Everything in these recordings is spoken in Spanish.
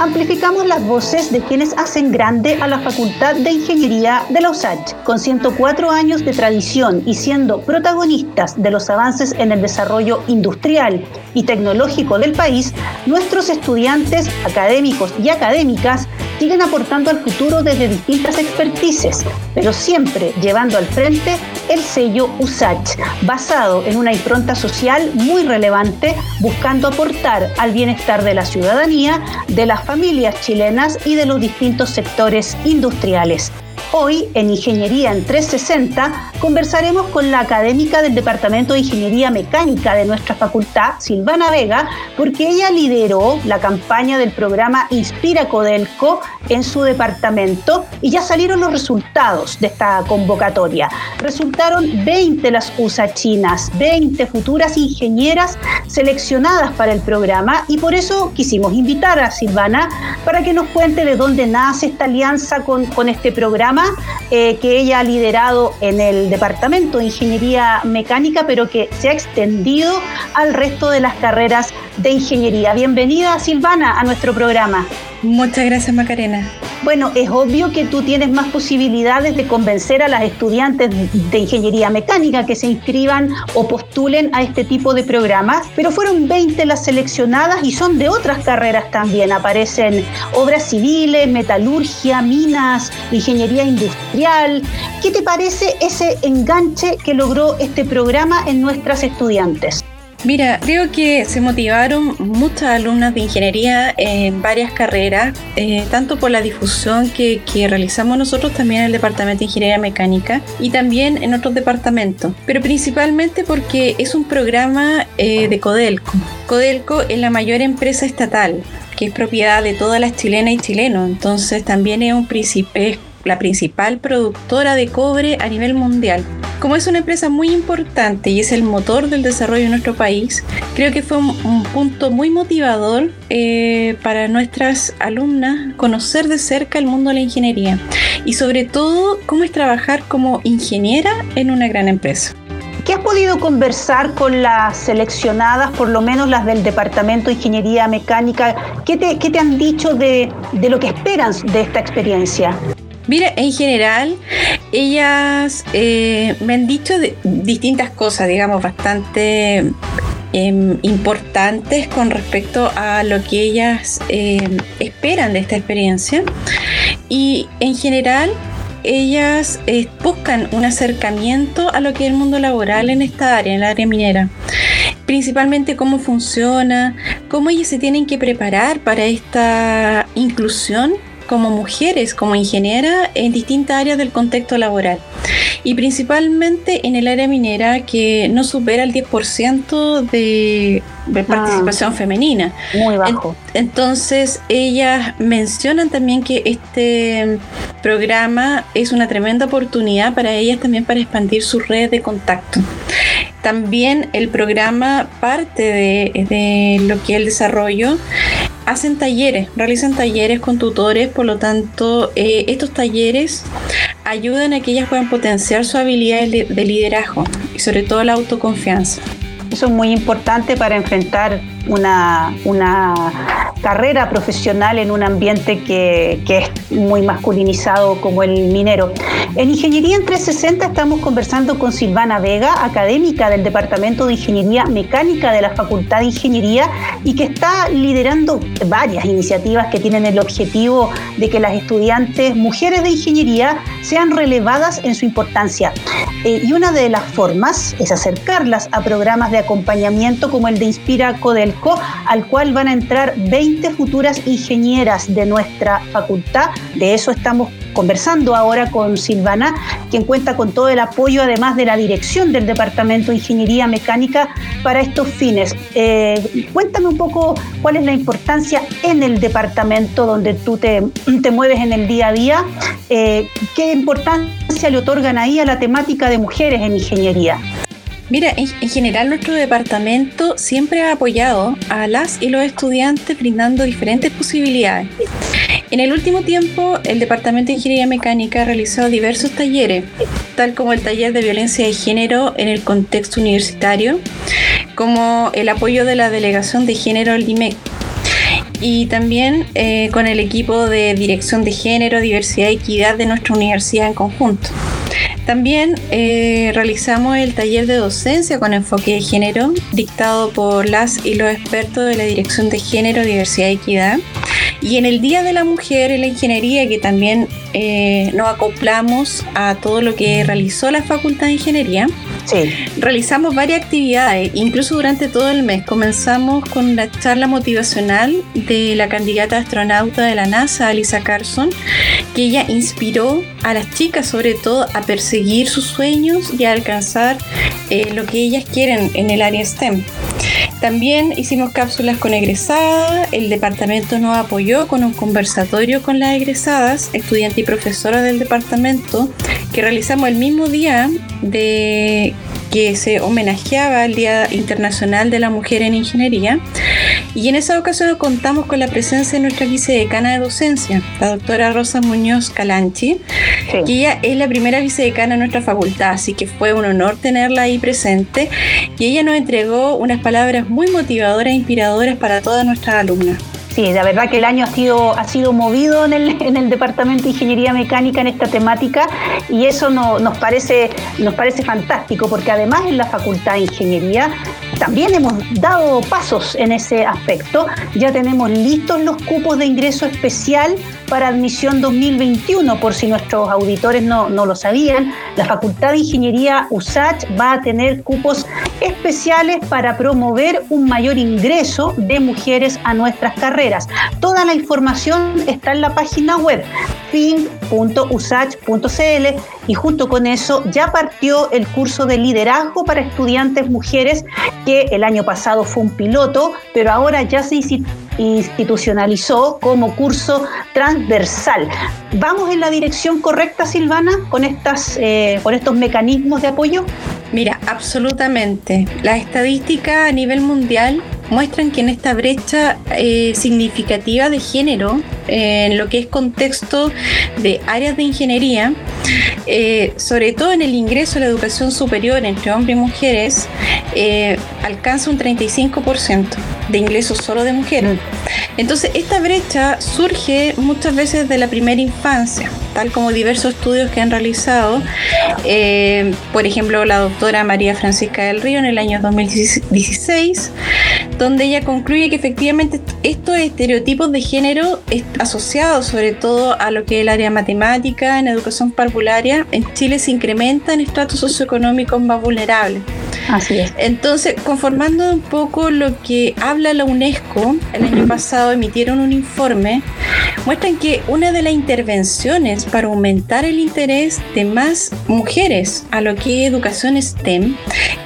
amplificamos las voces de quienes hacen grande a la Facultad de Ingeniería de la USACH. Con 104 años de tradición y siendo protagonistas de los avances en el desarrollo industrial y tecnológico del país, nuestros estudiantes, académicos y académicas siguen aportando al futuro desde distintas expertices, pero siempre llevando al frente el sello USACH, basado en una impronta social muy relevante, buscando aportar al bienestar de la ciudadanía, de las familias chilenas y de los distintos sectores industriales. Hoy, en Ingeniería en 360, conversaremos con la académica del Departamento de Ingeniería Mecánica de nuestra facultad, Silvana Vega, porque ella lideró la campaña del programa Inspira Codelco en su departamento y ya salieron los resultados de esta convocatoria. Resultaron 20 las USA chinas, 20 futuras ingenieras seleccionadas para el programa y por eso quisimos invitar a Silvana para que nos cuente de dónde nace esta alianza con, este programa eh, que ella ha liderado en el Departamento de Ingeniería Mecánica, pero que se ha extendido al resto de las carreras de ingeniería. Bienvenida, Silvana, a nuestro programa. Muchas gracias, Macarena. Bueno, es obvio que tú tienes más posibilidades de convencer a las estudiantes de ingeniería mecánica que se inscriban o postulen a este tipo de programas, pero fueron 20 las seleccionadas y son de otras carreras también. Aparecen obras civiles, metalurgia, minas, ingeniería industrial. ¿Qué te parece ese enganche que logró este programa en nuestras estudiantes? Mira, creo que se motivaron muchas alumnas de ingeniería en varias carreras, eh, tanto por la difusión que, realizamos nosotros también en el Departamento de Ingeniería Mecánica y también en otros departamentos, pero principalmente porque es un programa eh, de Codelco. Codelco es la mayor empresa estatal que es propiedad de todas las chilenas y chilenos, entonces también es un es la principal productora de cobre a nivel mundial. Como es una empresa muy importante y es el motor del desarrollo de nuestro país, creo que fue un, punto muy motivador eh, para nuestras alumnas conocer de cerca el mundo de la ingeniería y sobre todo cómo es trabajar como ingeniera en una gran empresa. ¿Qué has podido conversar con las seleccionadas, por lo menos las del Departamento de Ingeniería Mecánica? ¿Qué te, qué te han dicho de, de lo que esperan de esta experiencia? Mira, en general, ellas eh, me han dicho distintas cosas, digamos, bastante em, importantes con respecto a lo que ellas em, esperan de esta experiencia. Y en general, ellas eh, buscan un acercamiento a lo que es el mundo laboral en esta área, en el área minera. Principalmente cómo funciona, cómo ellas se tienen que preparar para esta inclusión como mujeres, como ingeniera, en distintas áreas del contexto laboral. Y principalmente en el área minera que no supera el 10% de, de ah. participación femenina. Muy bajo. entonces, ellas mencionan también que este programa es una tremenda oportunidad para ellas también para expandir su red de contacto. También el programa parte de, de lo que es el desarrollo hacen talleres, realizan talleres con tutores, por lo tanto, eh, estos talleres ayudan a que ellas puedan potenciar su habilidad de liderazgo y sobre todo la autoconfianza. Eso es muy importante para enfrentar una, una carrera profesional en un ambiente que, que, es muy masculinizado como el minero. En Ingeniería en 360 estamos conversando con Silvana Vega, académica del Departamento de Ingeniería Mecánica de la Facultad de Ingeniería y que está liderando varias iniciativas que tienen el objetivo de que las estudiantes mujeres de ingeniería sean relevadas en su importancia. Eh, y una de las formas es acercarlas a programas de acompañamiento como el de Inspira Al cual van a entrar 20 futuras ingenieras de nuestra facultad. De eso estamos conversando ahora con Silvana, quien cuenta con todo el apoyo, además de la dirección del Departamento de Ingeniería Mecánica, para estos fines. Eh, cuéntame un poco cuál es la importancia en el departamento donde tú te, te mueves en el día a día, eh, qué importancia le otorgan ahí a la temática de mujeres en ingeniería. Mira, en, general nuestro departamento siempre ha apoyado a las y los estudiantes brindando diferentes posibilidades. En el último tiempo, el Departamento de Ingeniería Mecánica ha realizado diversos talleres, tal como el taller de violencia de género en el contexto universitario, como el apoyo de la Delegación de Género al DIMEC y también eh, con el equipo de Dirección de Género, Diversidad y Equidad de nuestra universidad en conjunto. También eh, realizamos el taller de docencia con enfoque de género, dictado por las y los expertos de la Dirección de Género, Diversidad y Equidad. Y en el Día de la Mujer en la Ingeniería, que también eh, nos acoplamos a todo lo que realizó la Facultad de Ingeniería, realizamos varias actividades, incluso durante todo el mes. Comenzamos con la charla motivacional de la candidata astronauta de la NASA, Alisa Carson, que ella inspiró a las chicas sobre todo a perseguir sus sueños y a alcanzar eh, lo que ellas quieren en el área STEM. También hicimos cápsulas con egresadas, el departamento nos apoyó con un conversatorio con las egresadas, estudiantes y profesoras del departamento, que realizamos el mismo día de que se homenajeaba el Día Internacional de la Mujer en Ingeniería. Y en esa ocasión contamos con la presencia de nuestra vicedecana de docencia, la doctora Rosa Muñoz Calanchi, que ella es la primera vicedecana de nuestra facultad, así que fue un honor tenerla ahí presente. Y ella nos entregó unas palabras muy motivadoras e inspiradoras para todas nuestras alumnas. Sí, la verdad que el año ha sido, ha sido movido en el, en el Departamento de Ingeniería Mecánica en esta temática y eso nos, parece, nos parece fantástico porque además en la Facultad de Ingeniería también hemos dado pasos en ese aspecto. Ya tenemos listos los cupos de ingreso especial para admisión 2021, por si nuestros auditores no, no lo sabían. La Facultad de Ingeniería USACH va a tener cupos especiales para promover un mayor ingreso de mujeres a nuestras carreras. Toda la información está en la página web fin.usach.cl y junto con eso ya partió el curso de liderazgo para estudiantes mujeres que el año pasado fue un piloto, pero ahora ya se institucionalizó como curso transversal. ¿Vamos en la dirección correcta, Silvana, con, estas, eh, con estos mecanismos de apoyo? Mira, absolutamente. La estadística a nivel mundial muestran que en esta brecha eh, significativa de género, en lo que es contexto de áreas de ingeniería, eh, sobre todo en el ingreso a la educación superior entre hombres y mujeres, eh, alcanza un 35% de ingresos solo de mujeres. Entonces, esta brecha surge muchas veces de la primera infancia, tal como diversos estudios que han realizado, por ejemplo, la doctora María Francisca del Río en el año 2016, donde ella concluye que efectivamente estos estereotipos de género asociados sobre todo a lo que es el área matemática, en educación parvularia, en Chile se incrementa en estratos socioeconómicos más vulnerables. Así es. Entonces, conformando un poco lo que habla la UNESCO, el año pasado emitieron un informe, muestran que una de las intervenciones para aumentar el interés de más mujeres a lo que educación STEM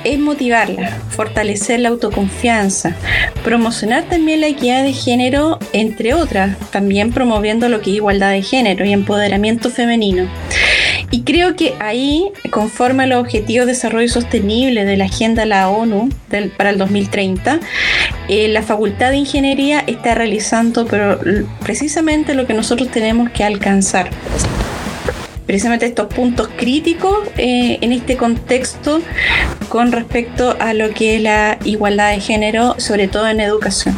es motivarla, fortalecer la autoconfianza, promocionar también la equidad de género, entre otras, también promoviendo lo que es igualdad de género y empoderamiento femenino. Y creo que ahí, conforme a los Objetivos de Desarrollo Sostenible de la Agenda de la ONU para el 2030, eh, la Facultad de Ingeniería está realizando pero, precisamente lo que nosotros tenemos que alcanzar precisamente estos puntos críticos eh, en este contexto con respecto a lo que es la igualdad de género, sobre todo en educación.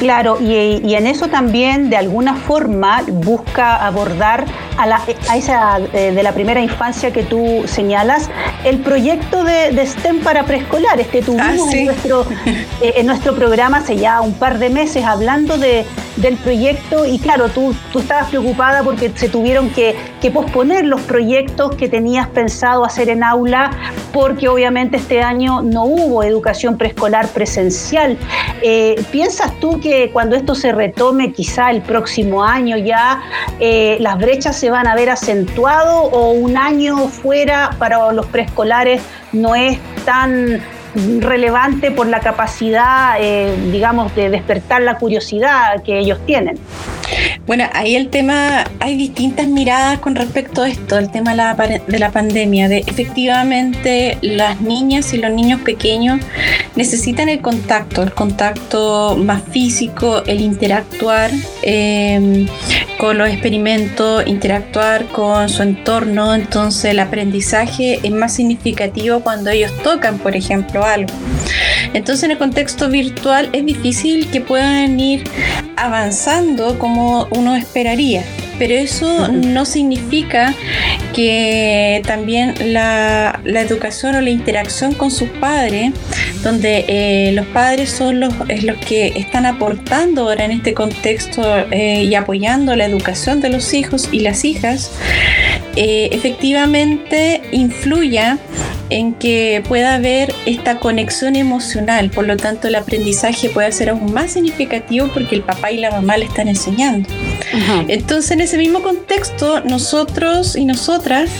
Claro, y, en eso también de alguna forma busca abordar a, la, a esa eh, de la primera infancia que tú señalas, el proyecto de, STEM para preescolar. Este tuvimos ah, en, nuestro, eh, en nuestro programa hace ya un par de meses hablando de, del proyecto y claro, tú, tú estabas preocupada porque se tuvieron que, que posponer los proyectos que tenías pensado hacer en aula porque obviamente este año no hubo educación preescolar presencial. Eh, ¿Piensas tú que cuando esto se retome quizá el próximo año ya eh, las brechas se van a ver acentuado o un año fuera para los preescolares no es tan relevante por la capacidad, eh, digamos, de despertar la curiosidad que ellos tienen. Bueno, ahí el tema, hay distintas miradas con respecto a esto, el tema de la, pandemia, de efectivamente las niñas y los niños pequeños necesitan el contacto, el contacto más físico, el interactuar em, con los experimentos, interactuar con su entorno, entonces el aprendizaje es más significativo cuando ellos tocan, por ejemplo, algo. Entonces en el contexto virtual es difícil que puedan ir avanzando como uno esperaría pero eso no significa que también la, educación o la interacción con sus padres, donde eh, los padres son los, los que están aportando ahora en este contexto eh, y apoyando la educación de los hijos y las hijas, eh, efectivamente influya en que pueda haber esta conexión emocional, por lo tanto el aprendizaje puede ser aún más significativo porque el papá y la mamá le están enseñando. Entonces en ese mismo contexto nosotros y nosotras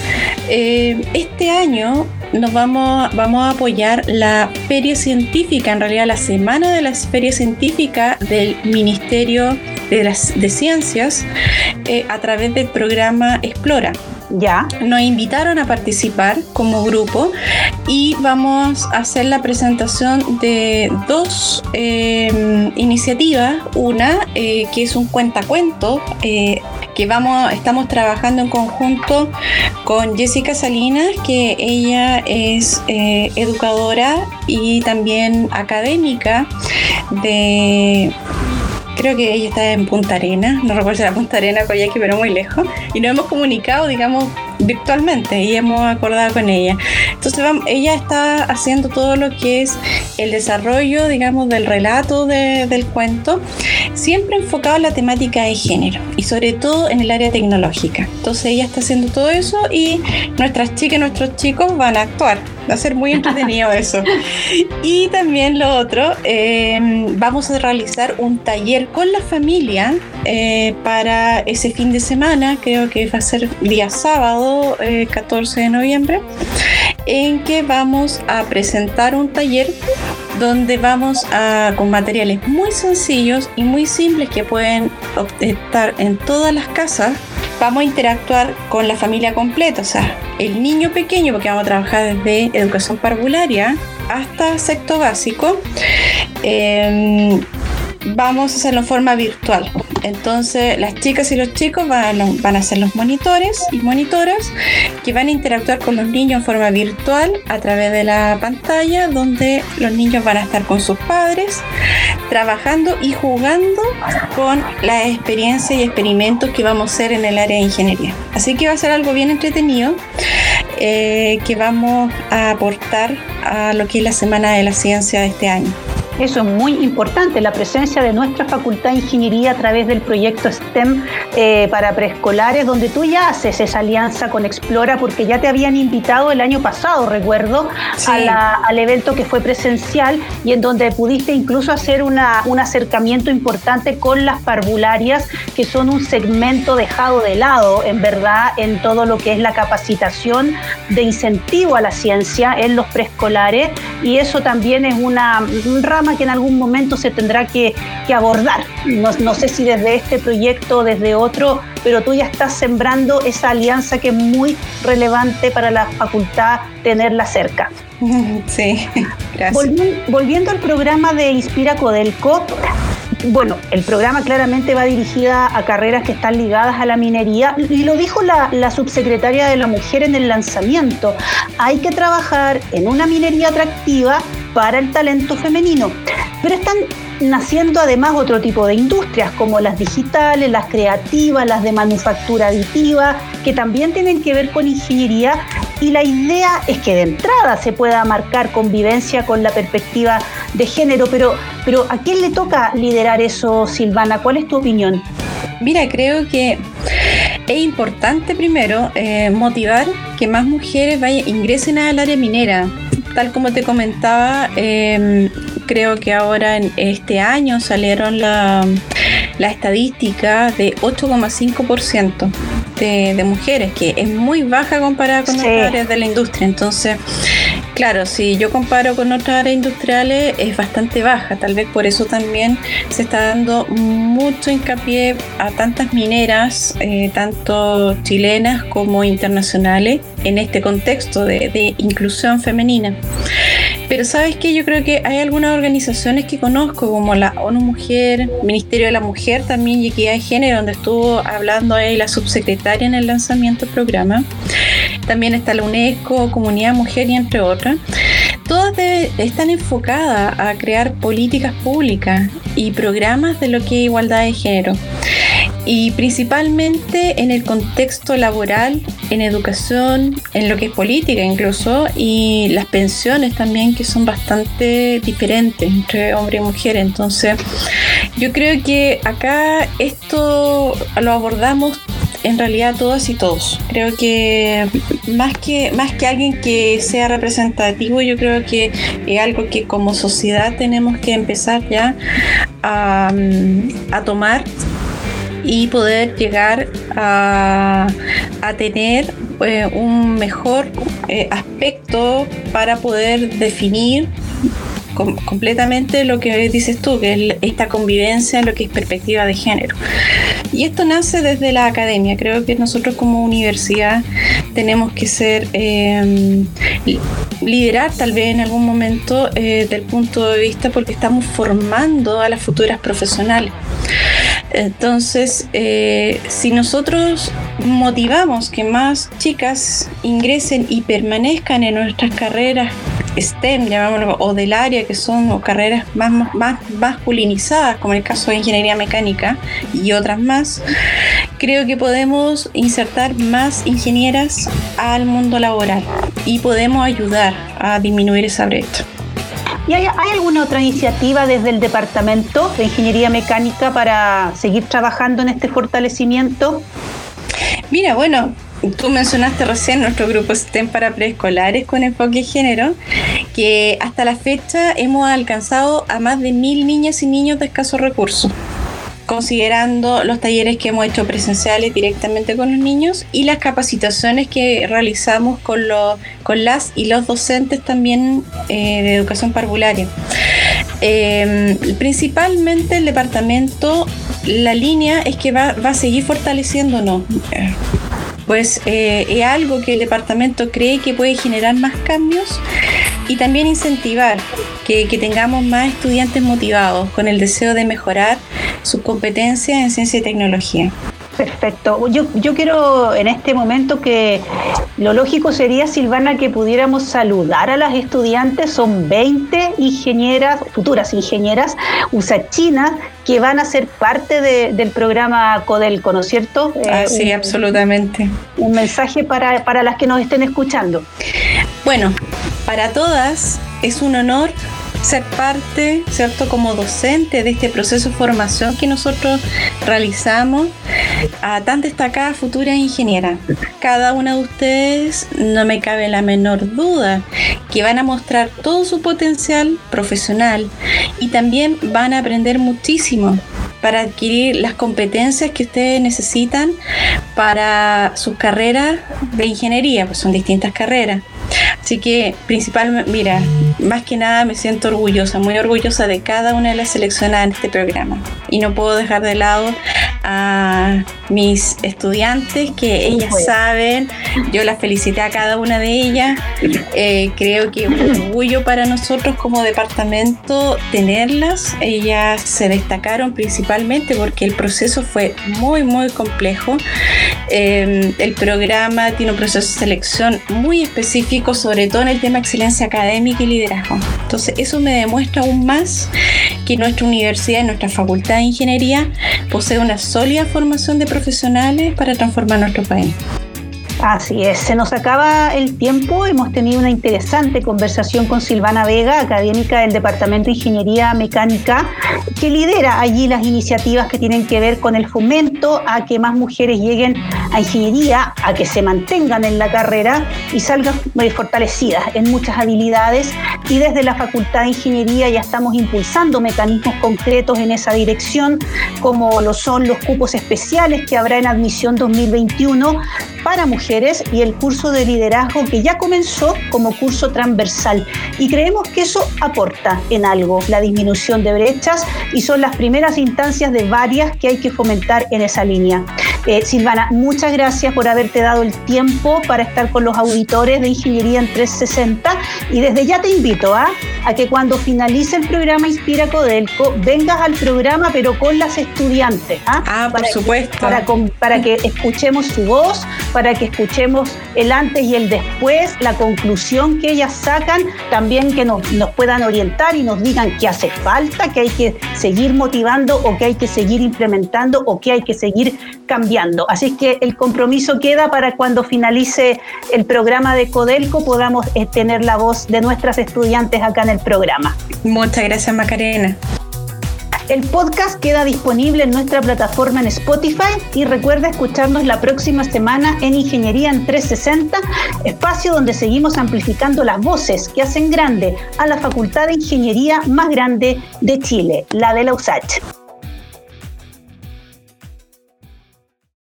eh, este año nos vamos, vamos a apoyar la feria científica, en realidad la semana de la feria científica del Ministerio de, las, de Ciencias eh, a través del programa Explora. Ya. Nos invitaron a participar como grupo y vamos a hacer la presentación de dos eh, iniciativas. Una eh, que es un cuentacuento eh, que vamos, estamos trabajando en conjunto con Jessica Salinas, que ella es educadora y también académica de creo que ella está en Punta Arena, no recuerdo si era Punta Arena, Coyhaique, pero muy lejos, y nos hemos comunicado, digamos, virtualmente y hemos acordado con ella. Entonces ella está haciendo todo lo que es el desarrollo, digamos, del relato del cuento, siempre enfocado en la temática de género y sobre todo en el área tecnológica. Entonces ella está haciendo todo eso y nuestras chicas y nuestros chicos van a actuar. Va a ser muy entretenido eso. Y también lo otro, em, vamos a realizar un taller con la familia eh, para ese fin de semana, creo que va a ser día sábado 14 eh, de noviembre, en que vamos a presentar un taller donde vamos a, con materiales muy sencillos y muy simples que pueden estar en todas las casas, vamos a interactuar con la familia completa, o sea, el niño pequeño, porque vamos a trabajar desde educación parvularia hasta sexto básico. Em, vamos a hacerlo en forma virtual. Entonces las chicas y los chicos van, a ser los monitores y monitoras que van a interactuar con los niños en forma virtual a través de la pantalla donde los niños van a estar con sus padres trabajando y jugando con las experiencias y experimentos que vamos a hacer en el área de ingeniería. Así que va a ser algo bien entretenido eh, que vamos a aportar a lo que es la Semana de la Ciencia de este año. Eso es muy importante, la presencia de nuestra Facultad de Ingeniería a través del proyecto STEM eh, para preescolares, donde tú ya haces esa alianza con Explora, porque ya te habían invitado el año pasado, recuerdo, al evento que fue presencial y en donde pudiste incluso hacer una, un acercamiento importante con las parvularias, que son un segmento dejado de lado, en verdad, en todo lo que es la capacitación de incentivo a la ciencia en los preescolares, y eso también es una rama que en algún momento se tendrá que, abordar. No, sé si desde este proyecto o desde otro, pero tú ya estás sembrando esa alianza que es muy relevante para la facultad tenerla cerca. Sí, gracias. Volviendo, al programa de Inspira Codelco, bueno, el programa claramente va dirigida a carreras que están ligadas a la minería y lo dijo la, la, subsecretaria de la Mujer en el lanzamiento. Hay que trabajar en una minería atractiva para el talento femenino. Pero están naciendo además otro tipo de industrias como las digitales, las creativas, las de manufactura aditiva, que también tienen que ver con ingeniería y la idea es que de entrada se pueda marcar convivencia con la perspectiva de género, pero, pero ¿a quién le toca liderar eso, Silvana? ¿Cuál es tu opinión? Mira, creo que es importante primero eh, motivar que más mujeres vayan, ingresen al área minera. Tal como te comentaba, em, creo que ahora en este año salieron la, la estadística de 8,5% de, mujeres, que es muy baja comparada con otras áreas de la industria. Entonces, claro, si yo comparo con otras áreas industriales, es bastante baja. Tal vez por eso también se está dando mucho hincapié a tantas mineras, eh, tanto chilenas como internacionales, en este contexto de, de inclusión femenina. Pero sabes que yo creo que hay algunas organizaciones que conozco, como la ONU Mujer, Ministerio de la Mujer también y Equidad de Género, donde estuvo hablando ahí la subsecretaria en el lanzamiento del programa. También está la UNESCO, Comunidad Mujer y entre otras. Todas están enfocadas a crear políticas públicas y programas de lo que es igualdad de género y principalmente en el contexto laboral, en educación, en lo que es política incluso, y las pensiones también que son bastante diferentes entre hombre y mujer. Entonces, yo creo que acá esto lo abordamos en realidad todas y todos. Creo que más que más que alguien que sea representativo, yo creo que es algo que como sociedad tenemos que empezar ya a, a tomar y poder llegar a, tener eh, un mejor eh, aspecto para poder definir completamente lo que dices tú, que es esta convivencia en lo que es perspectiva de género. Y esto nace desde la academia. Creo que nosotros como universidad tenemos que ser, eh, liderar tal vez en algún momento eh, del punto de vista porque estamos formando a las futuras profesionales. Entonces, eh, si nosotros motivamos que más chicas ingresen y permanezcan en nuestras carreras STEM, llamámoslo, o del área que son carreras más, más masculinizadas, como el caso de ingeniería mecánica y otras más, creo que podemos insertar más ingenieras al mundo laboral y podemos ayudar a disminuir esa brecha. ¿Y hay, alguna otra iniciativa desde el Departamento de Ingeniería Mecánica para seguir trabajando en este fortalecimiento? Mira, bueno, Tú mencionaste recién nuestro grupo STEM para preescolares con enfoque género, que hasta la fecha hemos alcanzado a más de mil niñas y niños de escasos recursos considerando los talleres que hemos hecho presenciales directamente con los niños y las capacitaciones que realizamos con, los, con las y los docentes también eh, de educación parvularia. Em, principalmente el departamento, la línea es que va, va a seguir fortaleciéndonos pues eh, es algo que el departamento cree que puede generar más cambios y también incentivar que, tengamos más estudiantes motivados con el deseo de mejorar sus competencias en ciencia y tecnología. Perfecto. Yo, yo quiero en este momento que lo lógico sería, Silvana, que pudiéramos saludar a las estudiantes. Son 20 ingenieras, futuras ingenieras usachinas, que van a ser parte del programa Codelco, ¿no es cierto? Ah, sí, absolutamente. Un mensaje para, para las que nos estén escuchando. Bueno, para todas es un honor ser parte, ¿cierto? Como docente de este proceso de formación que nosotros realizamos a tan destacadas futuras ingenieras. Cada una de ustedes, no me cabe la menor duda, que van a mostrar todo su potencial profesional y también van a aprender muchísimo para adquirir las competencias que ustedes necesitan para sus carreras de ingeniería, pues son distintas carreras. Así que principalmente, mira, más que nada me siento orgullosa, muy orgullosa de cada una de las seleccionadas en este programa. Y no puedo dejar de lado a mis estudiantes que ellas saben, yo las felicité a cada una de ellas. Eh, creo que es un orgullo para nosotros como departamento tenerlas. Ellas se destacaron principalmente porque el proceso fue muy, muy complejo. Eh, el programa tiene un proceso de selección muy específico, sobre todo en el tema excelencia académica y liderazgo. Entonces, eso me demuestra aún más que nuestra universidad y nuestra facultad de ingeniería posee una sólida formación de profesionales para transformar nuestro país. Así es, se nos acaba el tiempo. Hemos tenido una interesante conversación con Silvana Vega, académica del Departamento de Ingeniería Mecánica, que lidera allí las iniciativas que tienen que ver con el fomento a que más mujeres lleguen a ingeniería, a que se mantengan en la carrera y salgan fortalecidas en muchas habilidades. Y desde la Facultad de Ingeniería ya estamos impulsando mecanismos concretos en esa dirección, como lo son los cupos especiales que habrá en admisión 2021 para mujeres y el curso de liderazgo que ya comenzó como curso transversal. Y creemos que eso aporta en algo la disminución de brechas y son las primeras instancias de varias que hay que fomentar en esa línea. Eh, Silvana, muchas gracias por haberte dado el tiempo para estar con los auditores de Ingeniería en 360 y desde ya te invito ¿ah? A que cuando finalice el programa Inspira Codelco vengas al programa pero con las estudiantes. ¿ah? ah por supuesto. para, para que escuchemos su voz, para que escuchemos el antes y el después, la conclusión que ellas sacan, también que nos, nos puedan orientar y nos digan qué hace falta, qué hay que seguir motivando o qué hay que seguir implementando o qué hay que seguir cambiando. Así que el compromiso queda para cuando finalice el programa de Codelco podamos eh, tener la voz de nuestras estudiantes acá en el programa. Muchas gracias Macarena. El podcast queda disponible en nuestra plataforma en Spotify y recuerda escucharnos la próxima semana en Ingeniería en 360, espacio donde seguimos amplificando las voces que hacen grande a la Facultad de Ingeniería más grande de Chile, la de la USACH.